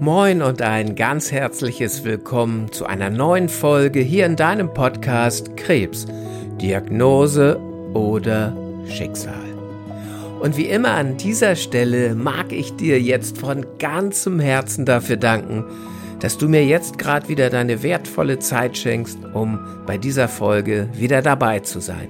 Moin und ein ganz herzliches Willkommen zu einer neuen Folge hier in deinem Podcast Krebs, Diagnose oder Schicksal. Und wie immer an dieser Stelle mag ich dir jetzt von ganzem Herzen dafür danken, dass du mir jetzt gerade wieder deine wertvolle Zeit schenkst, um bei dieser Folge wieder dabei zu sein.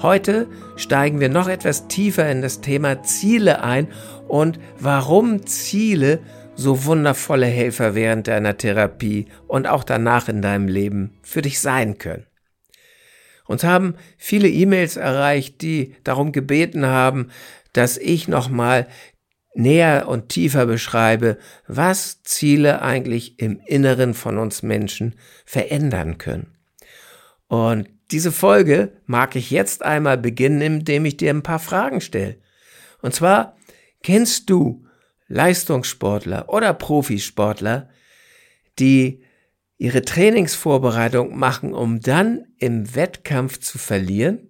Heute steigen wir noch etwas tiefer in das Thema Ziele ein und warum Ziele so wundervolle Helfer während deiner Therapie und auch danach in deinem Leben für dich sein können. Uns haben viele E-Mails erreicht, die darum gebeten haben, dass ich nochmal näher und tiefer beschreibe, was Ziele eigentlich im Inneren von uns Menschen verändern können. Und diese Folge mag ich jetzt einmal beginnen, indem ich dir ein paar Fragen stelle. Und zwar, kennst du Leistungssportler oder Profisportler, die ihre Trainingsvorbereitung machen, um dann im Wettkampf zu verlieren?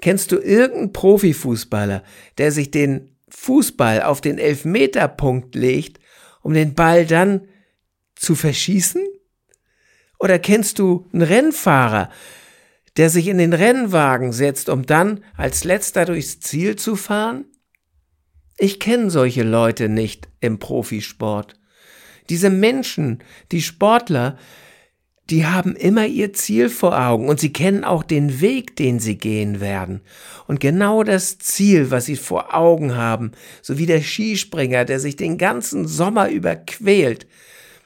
Kennst du irgendeinen Profifußballer, der sich den Fußball auf den Elfmeterpunkt legt, um den Ball dann zu verschießen? Oder kennst du einen Rennfahrer, der sich in den Rennwagen setzt, um dann als letzter durchs Ziel zu fahren? Ich kenne solche Leute nicht im Profisport. Diese Menschen, die Sportler, die haben immer ihr Ziel vor Augen und sie kennen auch den Weg, den sie gehen werden. Und genau das Ziel, was sie vor Augen haben, so wie der Skispringer, der sich den ganzen Sommer über quält,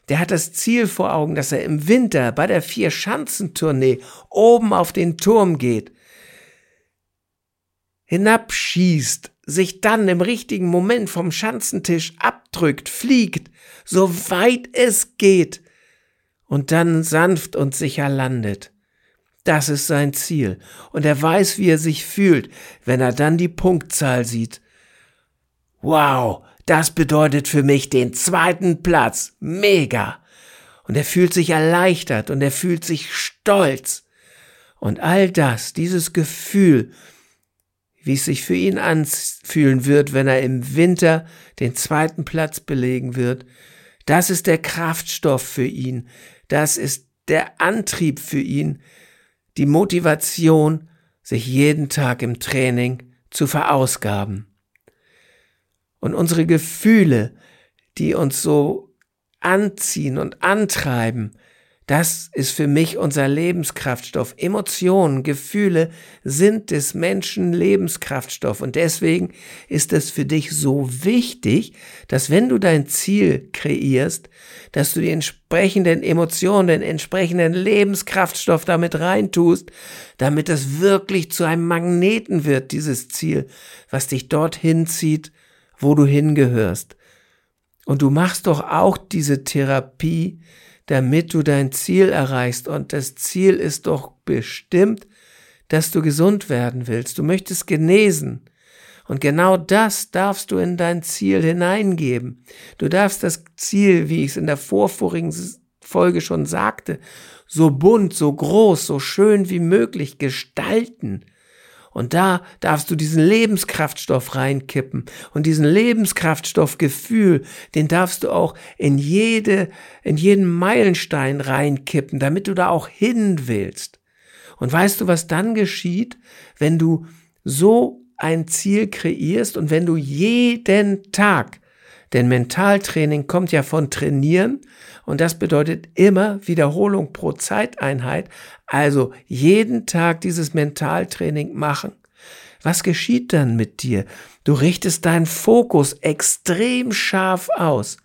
der hat das Ziel vor Augen, dass er im Winter bei der Vier-Schanzentournee oben auf den Turm geht, hinabschießt sich dann im richtigen Moment vom Schanzentisch abdrückt, fliegt, so weit es geht, und dann sanft und sicher landet. Das ist sein Ziel, und er weiß, wie er sich fühlt, wenn er dann die Punktzahl sieht. Wow, das bedeutet für mich den zweiten Platz. Mega. Und er fühlt sich erleichtert und er fühlt sich stolz. Und all das, dieses Gefühl, wie es sich für ihn anfühlen wird, wenn er im Winter den zweiten Platz belegen wird. Das ist der Kraftstoff für ihn. Das ist der Antrieb für ihn, die Motivation, sich jeden Tag im Training zu verausgaben. Und unsere Gefühle, die uns so anziehen und antreiben, das ist für mich unser Lebenskraftstoff. Emotionen, Gefühle sind des Menschen Lebenskraftstoff. Und deswegen ist es für dich so wichtig, dass wenn du dein Ziel kreierst, dass du die entsprechenden Emotionen, den entsprechenden Lebenskraftstoff damit reintust, damit es wirklich zu einem Magneten wird, dieses Ziel, was dich dorthin zieht, wo du hingehörst. Und du machst doch auch diese Therapie, damit du dein Ziel erreichst. Und das Ziel ist doch bestimmt, dass du gesund werden willst. Du möchtest genesen. Und genau das darfst du in dein Ziel hineingeben. Du darfst das Ziel, wie ich es in der vorvorigen Folge schon sagte, so bunt, so groß, so schön wie möglich gestalten. Und da darfst du diesen Lebenskraftstoff reinkippen. Und diesen Lebenskraftstoffgefühl, den darfst du auch in jede, in jeden Meilenstein reinkippen, damit du da auch hin willst. Und weißt du, was dann geschieht, wenn du so ein Ziel kreierst und wenn du jeden Tag denn Mentaltraining kommt ja von Trainieren und das bedeutet immer Wiederholung pro Zeiteinheit. Also jeden Tag dieses Mentaltraining machen. Was geschieht dann mit dir? Du richtest deinen Fokus extrem scharf aus.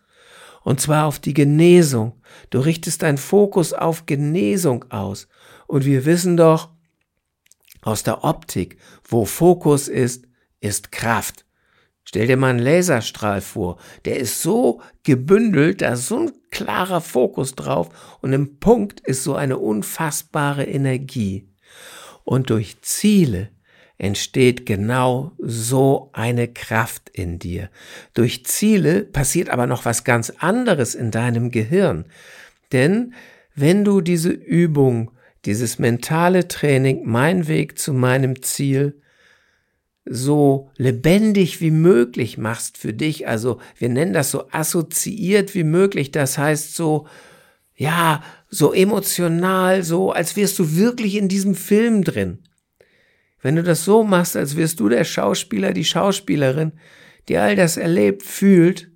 Und zwar auf die Genesung. Du richtest deinen Fokus auf Genesung aus. Und wir wissen doch aus der Optik, wo Fokus ist, ist Kraft. Stell dir mal einen Laserstrahl vor, der ist so gebündelt, da ist so ein klarer Fokus drauf und im Punkt ist so eine unfassbare Energie. Und durch Ziele entsteht genau so eine Kraft in dir. Durch Ziele passiert aber noch was ganz anderes in deinem Gehirn. Denn wenn du diese Übung, dieses mentale Training, mein Weg zu meinem Ziel, so lebendig wie möglich machst für dich. Also wir nennen das so assoziiert wie möglich. Das heißt so, ja, so emotional, so als wärst du wirklich in diesem Film drin. Wenn du das so machst, als wärst du der Schauspieler, die Schauspielerin, die all das erlebt, fühlt,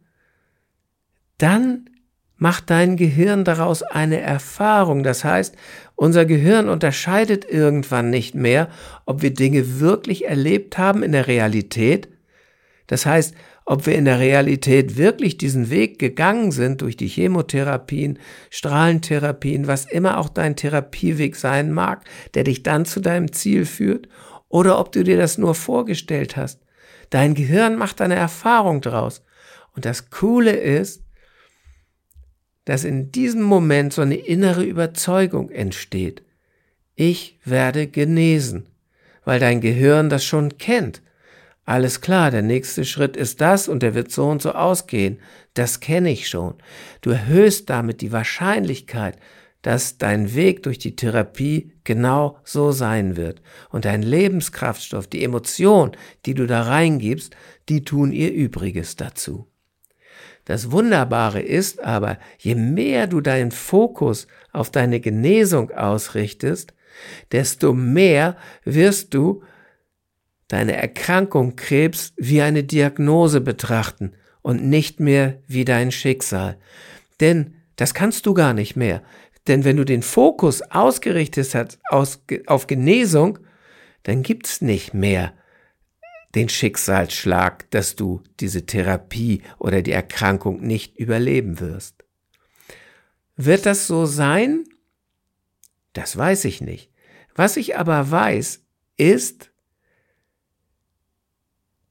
dann macht dein Gehirn daraus eine Erfahrung. Das heißt, unser Gehirn unterscheidet irgendwann nicht mehr, ob wir Dinge wirklich erlebt haben in der Realität. Das heißt, ob wir in der Realität wirklich diesen Weg gegangen sind durch die Chemotherapien, Strahlentherapien, was immer auch dein Therapieweg sein mag, der dich dann zu deinem Ziel führt, oder ob du dir das nur vorgestellt hast. Dein Gehirn macht eine Erfahrung draus. Und das Coole ist, dass in diesem Moment so eine innere Überzeugung entsteht. Ich werde genesen, weil dein Gehirn das schon kennt. Alles klar, der nächste Schritt ist das und der wird so und so ausgehen. Das kenne ich schon. Du erhöhst damit die Wahrscheinlichkeit, dass dein Weg durch die Therapie genau so sein wird. Und dein Lebenskraftstoff, die Emotion, die du da reingibst, die tun ihr Übriges dazu. Das Wunderbare ist aber, je mehr du deinen Fokus auf deine Genesung ausrichtest, desto mehr wirst du deine Erkrankung Krebs wie eine Diagnose betrachten und nicht mehr wie dein Schicksal. Denn das kannst du gar nicht mehr. Denn wenn du den Fokus ausgerichtet hast auf Genesung, dann gibt's nicht mehr den Schicksalsschlag, dass du diese Therapie oder die Erkrankung nicht überleben wirst. Wird das so sein? Das weiß ich nicht. Was ich aber weiß, ist,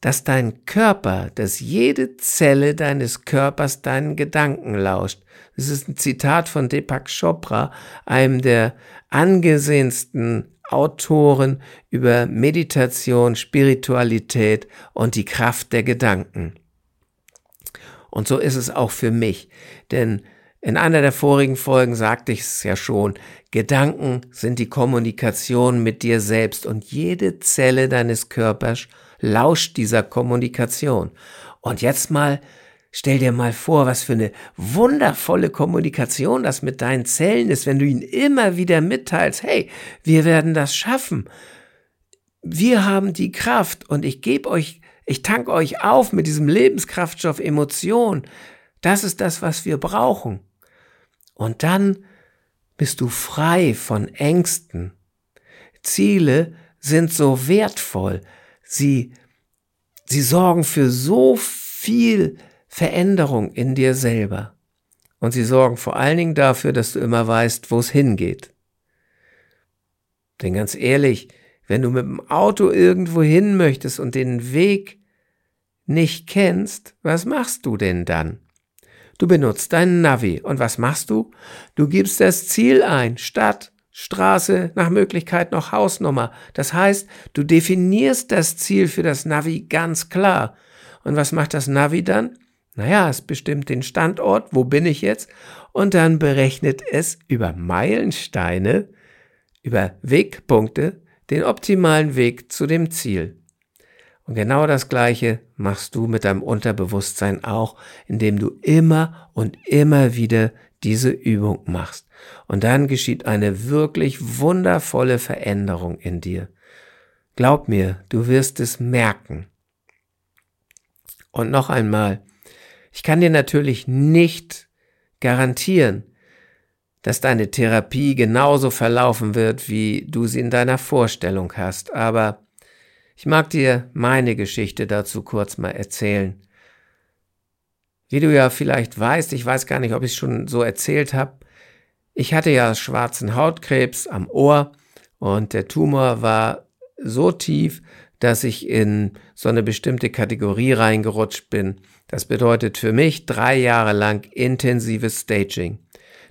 dass dein Körper, dass jede Zelle deines Körpers deinen Gedanken lauscht. Das ist ein Zitat von Deepak Chopra, einem der angesehensten Autoren über Meditation, Spiritualität und die Kraft der Gedanken. Und so ist es auch für mich, denn in einer der vorigen Folgen sagte ich es ja schon, Gedanken sind die Kommunikation mit dir selbst und jede Zelle deines Körpers lauscht dieser Kommunikation. Und jetzt mal Stell dir mal vor, was für eine wundervolle Kommunikation das mit deinen Zellen ist, wenn du ihnen immer wieder mitteilst, hey, wir werden das schaffen. Wir haben die Kraft und ich gebe euch, ich tank euch auf mit diesem Lebenskraftstoff Emotion. Das ist das, was wir brauchen. Und dann bist du frei von Ängsten. Ziele sind so wertvoll. Sie, sie sorgen für so viel Veränderung in dir selber. Und sie sorgen vor allen Dingen dafür, dass du immer weißt, wo es hingeht. Denn ganz ehrlich, wenn du mit dem Auto irgendwo hin möchtest und den Weg nicht kennst, was machst du denn dann? Du benutzt deinen Navi. Und was machst du? Du gibst das Ziel ein. Stadt, Straße, nach Möglichkeit noch Hausnummer. Das heißt, du definierst das Ziel für das Navi ganz klar. Und was macht das Navi dann? Naja, es bestimmt den Standort, wo bin ich jetzt? Und dann berechnet es über Meilensteine, über Wegpunkte, den optimalen Weg zu dem Ziel. Und genau das Gleiche machst du mit deinem Unterbewusstsein auch, indem du immer und immer wieder diese Übung machst. Und dann geschieht eine wirklich wundervolle Veränderung in dir. Glaub mir, du wirst es merken. Und noch einmal, ich kann dir natürlich nicht garantieren, dass deine Therapie genauso verlaufen wird, wie du sie in deiner Vorstellung hast, aber ich mag dir meine Geschichte dazu kurz mal erzählen. Wie du ja vielleicht weißt, ich weiß gar nicht, ob ich es schon so erzählt habe, ich hatte ja schwarzen Hautkrebs am Ohr und der Tumor war so tief, dass ich in so eine bestimmte Kategorie reingerutscht bin. Das bedeutet für mich drei Jahre lang intensives Staging.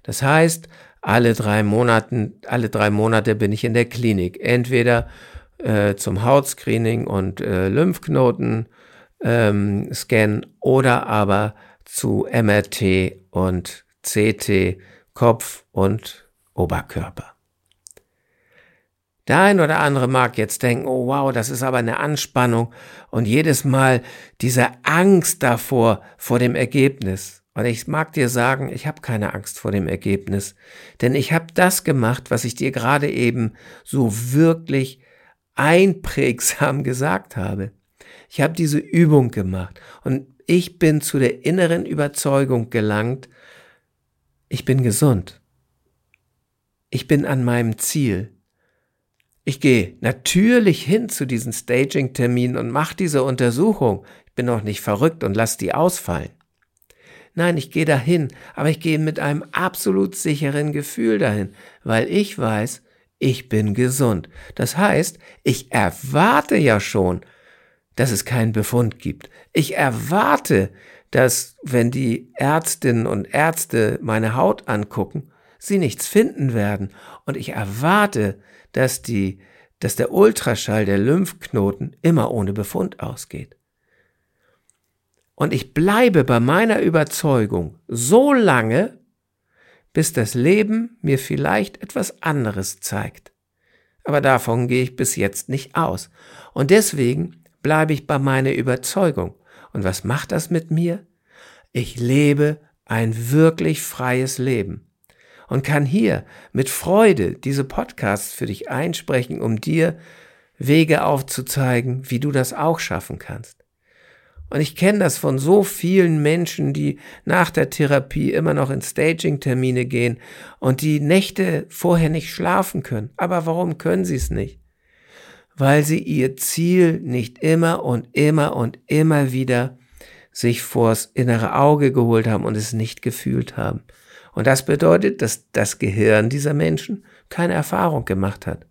Das heißt, alle drei Monaten, alle drei Monate bin ich in der Klinik. Entweder äh, zum Hautscreening und äh, Lymphknoten ähm, oder aber zu MRT und CT Kopf und Oberkörper. Der ein oder andere mag jetzt denken, oh wow, das ist aber eine Anspannung und jedes Mal diese Angst davor, vor dem Ergebnis. Und ich mag dir sagen, ich habe keine Angst vor dem Ergebnis, denn ich habe das gemacht, was ich dir gerade eben so wirklich einprägsam gesagt habe. Ich habe diese Übung gemacht und ich bin zu der inneren Überzeugung gelangt, ich bin gesund. Ich bin an meinem Ziel. Ich gehe natürlich hin zu diesen Staging-Terminen und mache diese Untersuchung. Ich bin auch nicht verrückt und lass die ausfallen. Nein, ich gehe dahin, aber ich gehe mit einem absolut sicheren Gefühl dahin, weil ich weiß, ich bin gesund. Das heißt, ich erwarte ja schon, dass es keinen Befund gibt. Ich erwarte, dass wenn die Ärztinnen und Ärzte meine Haut angucken, sie nichts finden werden. Und ich erwarte, dass die, dass der Ultraschall der Lymphknoten immer ohne Befund ausgeht. Und ich bleibe bei meiner Überzeugung so lange, bis das Leben mir vielleicht etwas anderes zeigt. Aber davon gehe ich bis jetzt nicht aus. Und deswegen bleibe ich bei meiner Überzeugung. Und was macht das mit mir? Ich lebe ein wirklich freies Leben und kann hier mit Freude diese Podcasts für dich einsprechen, um dir Wege aufzuzeigen, wie du das auch schaffen kannst. Und ich kenne das von so vielen Menschen, die nach der Therapie immer noch in Staging-Termine gehen und die Nächte vorher nicht schlafen können. Aber warum können sie es nicht? Weil sie ihr Ziel nicht immer und immer und immer wieder sich vors innere Auge geholt haben und es nicht gefühlt haben. Und das bedeutet, dass das Gehirn dieser Menschen keine Erfahrung gemacht hat.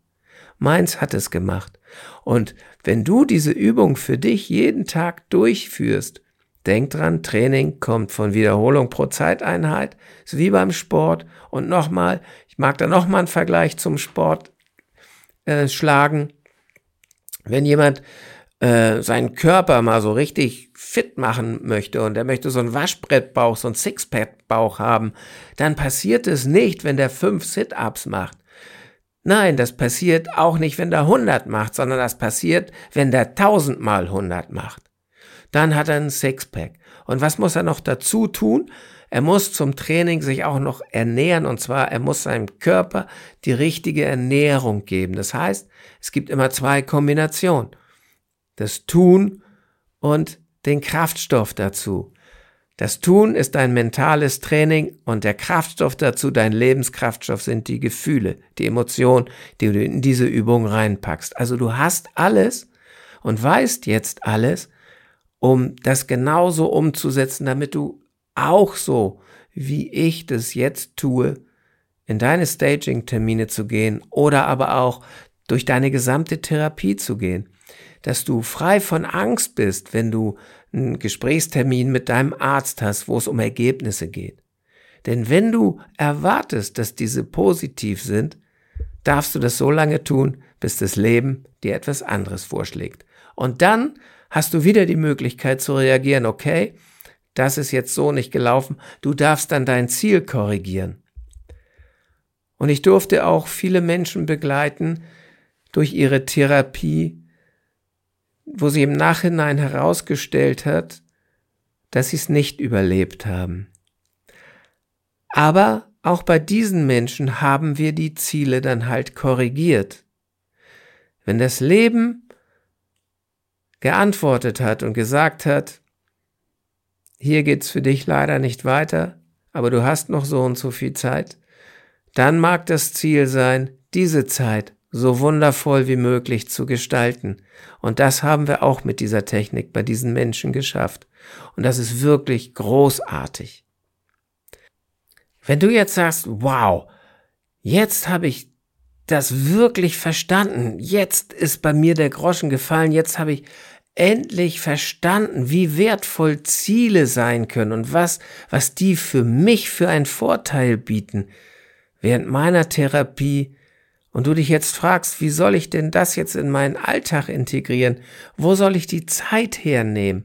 Meins hat es gemacht. Und wenn du diese Übung für dich jeden Tag durchführst, denk dran, Training kommt von Wiederholung pro Zeiteinheit, ist wie beim Sport. Und nochmal, ich mag da nochmal einen Vergleich zum Sport äh, schlagen. Wenn jemand äh, seinen Körper mal so richtig fit machen möchte und er möchte so einen Waschbrettbauch, so einen Sixpack-Bauch haben, dann passiert es nicht, wenn der fünf Sit-Ups macht. Nein, das passiert auch nicht, wenn der 100 macht, sondern das passiert, wenn der 1000 mal 100 macht. Dann hat er einen Sixpack. Und was muss er noch dazu tun? Er muss zum Training sich auch noch ernähren und zwar er muss seinem Körper die richtige Ernährung geben. Das heißt, es gibt immer zwei Kombinationen das Tun und den Kraftstoff dazu. Das Tun ist dein mentales Training und der Kraftstoff dazu, dein Lebenskraftstoff sind die Gefühle, die Emotionen, die du in diese Übung reinpackst. Also du hast alles und weißt jetzt alles, um das genauso umzusetzen, damit du auch so, wie ich das jetzt tue, in deine Staging-Termine zu gehen oder aber auch durch deine gesamte Therapie zu gehen dass du frei von Angst bist, wenn du einen Gesprächstermin mit deinem Arzt hast, wo es um Ergebnisse geht. Denn wenn du erwartest, dass diese positiv sind, darfst du das so lange tun, bis das Leben dir etwas anderes vorschlägt. Und dann hast du wieder die Möglichkeit zu reagieren, okay, das ist jetzt so nicht gelaufen, du darfst dann dein Ziel korrigieren. Und ich durfte auch viele Menschen begleiten durch ihre Therapie, wo sie im Nachhinein herausgestellt hat, dass sie es nicht überlebt haben. Aber auch bei diesen Menschen haben wir die Ziele dann halt korrigiert. Wenn das Leben geantwortet hat und gesagt hat, hier geht's für dich leider nicht weiter, aber du hast noch so und so viel Zeit, dann mag das Ziel sein, diese Zeit so wundervoll wie möglich zu gestalten. Und das haben wir auch mit dieser Technik bei diesen Menschen geschafft. Und das ist wirklich großartig. Wenn du jetzt sagst, wow, jetzt habe ich das wirklich verstanden, jetzt ist bei mir der Groschen gefallen, jetzt habe ich endlich verstanden, wie wertvoll Ziele sein können und was, was die für mich für einen Vorteil bieten. Während meiner Therapie und du dich jetzt fragst, wie soll ich denn das jetzt in meinen Alltag integrieren? Wo soll ich die Zeit hernehmen?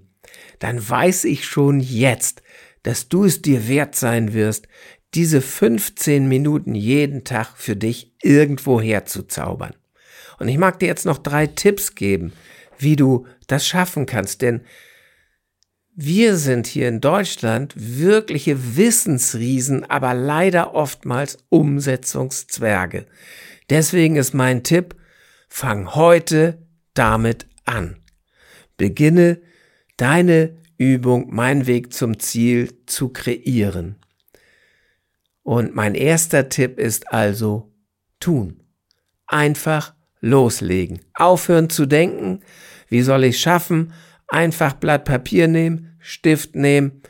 Dann weiß ich schon jetzt, dass du es dir wert sein wirst, diese 15 Minuten jeden Tag für dich irgendwo herzuzaubern. Und ich mag dir jetzt noch drei Tipps geben, wie du das schaffen kannst, denn wir sind hier in Deutschland wirkliche Wissensriesen, aber leider oftmals Umsetzungszwerge. Deswegen ist mein Tipp, fang heute damit an. Beginne deine Übung, mein Weg zum Ziel zu kreieren. Und mein erster Tipp ist also tun. Einfach loslegen. Aufhören zu denken, wie soll ich schaffen, einfach Blatt Papier nehmen, Stift nehmen,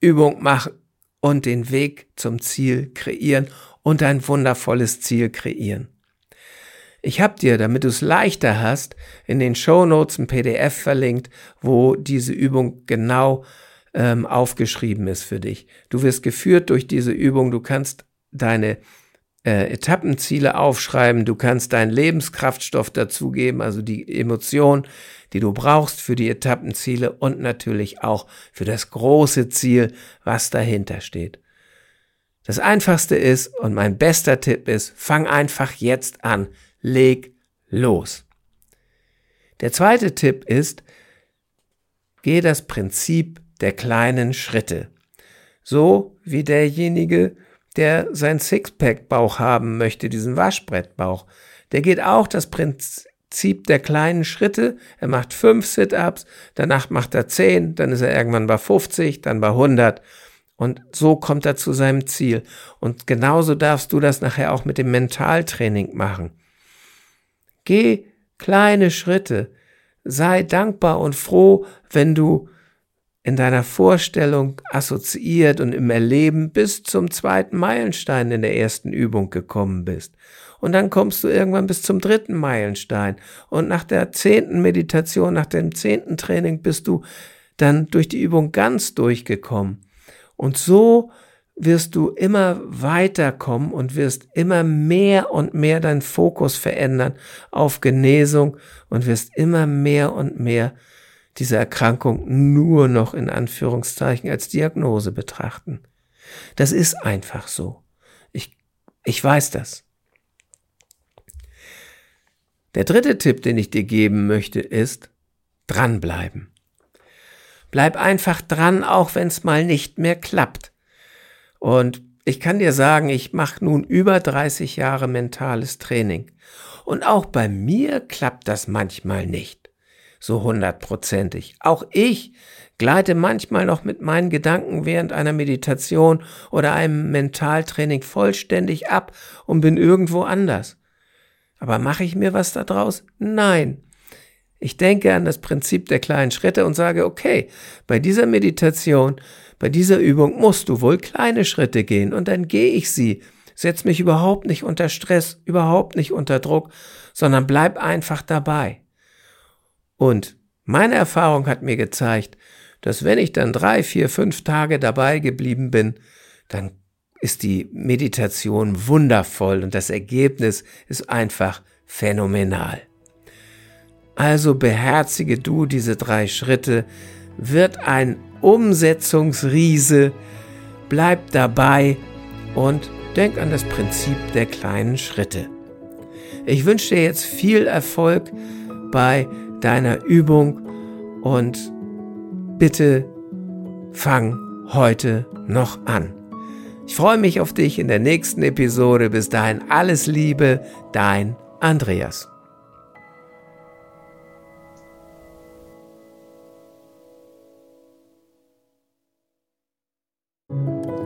Übung machen und den Weg zum Ziel kreieren und ein wundervolles Ziel kreieren. Ich habe dir, damit du es leichter hast, in den Show Notes ein PDF verlinkt, wo diese Übung genau ähm, aufgeschrieben ist für dich. Du wirst geführt durch diese Übung. Du kannst deine äh, Etappenziele aufschreiben. Du kannst deinen Lebenskraftstoff dazugeben, also die Emotion, die du brauchst für die Etappenziele und natürlich auch für das große Ziel, was dahinter steht. Das einfachste ist und mein bester Tipp ist, fang einfach jetzt an, leg los. Der zweite Tipp ist, geh das Prinzip der kleinen Schritte. So wie derjenige, der sein Sixpack-Bauch haben möchte, diesen Waschbrettbauch. Der geht auch das Prinzip der kleinen Schritte. Er macht fünf Sit-Ups, danach macht er zehn, dann ist er irgendwann bei 50, dann bei 100. Und so kommt er zu seinem Ziel. Und genauso darfst du das nachher auch mit dem Mentaltraining machen. Geh kleine Schritte. Sei dankbar und froh, wenn du in deiner Vorstellung assoziiert und im Erleben bis zum zweiten Meilenstein in der ersten Übung gekommen bist. Und dann kommst du irgendwann bis zum dritten Meilenstein. Und nach der zehnten Meditation, nach dem zehnten Training bist du dann durch die Übung ganz durchgekommen. Und so wirst du immer weiterkommen und wirst immer mehr und mehr deinen Fokus verändern auf Genesung und wirst immer mehr und mehr diese Erkrankung nur noch in Anführungszeichen als Diagnose betrachten. Das ist einfach so. Ich, ich weiß das. Der dritte Tipp, den ich dir geben möchte, ist dranbleiben. Bleib einfach dran, auch wenn es mal nicht mehr klappt. Und ich kann dir sagen, ich mache nun über 30 Jahre mentales Training. Und auch bei mir klappt das manchmal nicht so hundertprozentig. Auch ich gleite manchmal noch mit meinen Gedanken während einer Meditation oder einem Mentaltraining vollständig ab und bin irgendwo anders. Aber mache ich mir was daraus? Nein. Ich denke an das Prinzip der kleinen Schritte und sage, okay, bei dieser Meditation, bei dieser Übung musst du wohl kleine Schritte gehen und dann gehe ich sie. Setz mich überhaupt nicht unter Stress, überhaupt nicht unter Druck, sondern bleib einfach dabei. Und meine Erfahrung hat mir gezeigt, dass wenn ich dann drei, vier, fünf Tage dabei geblieben bin, dann ist die Meditation wundervoll und das Ergebnis ist einfach phänomenal. Also beherzige du diese drei Schritte, wird ein Umsetzungsriese, bleib dabei und denk an das Prinzip der kleinen Schritte. Ich wünsche dir jetzt viel Erfolg bei deiner Übung und bitte fang heute noch an. Ich freue mich auf dich in der nächsten Episode. Bis dahin alles Liebe, dein Andreas.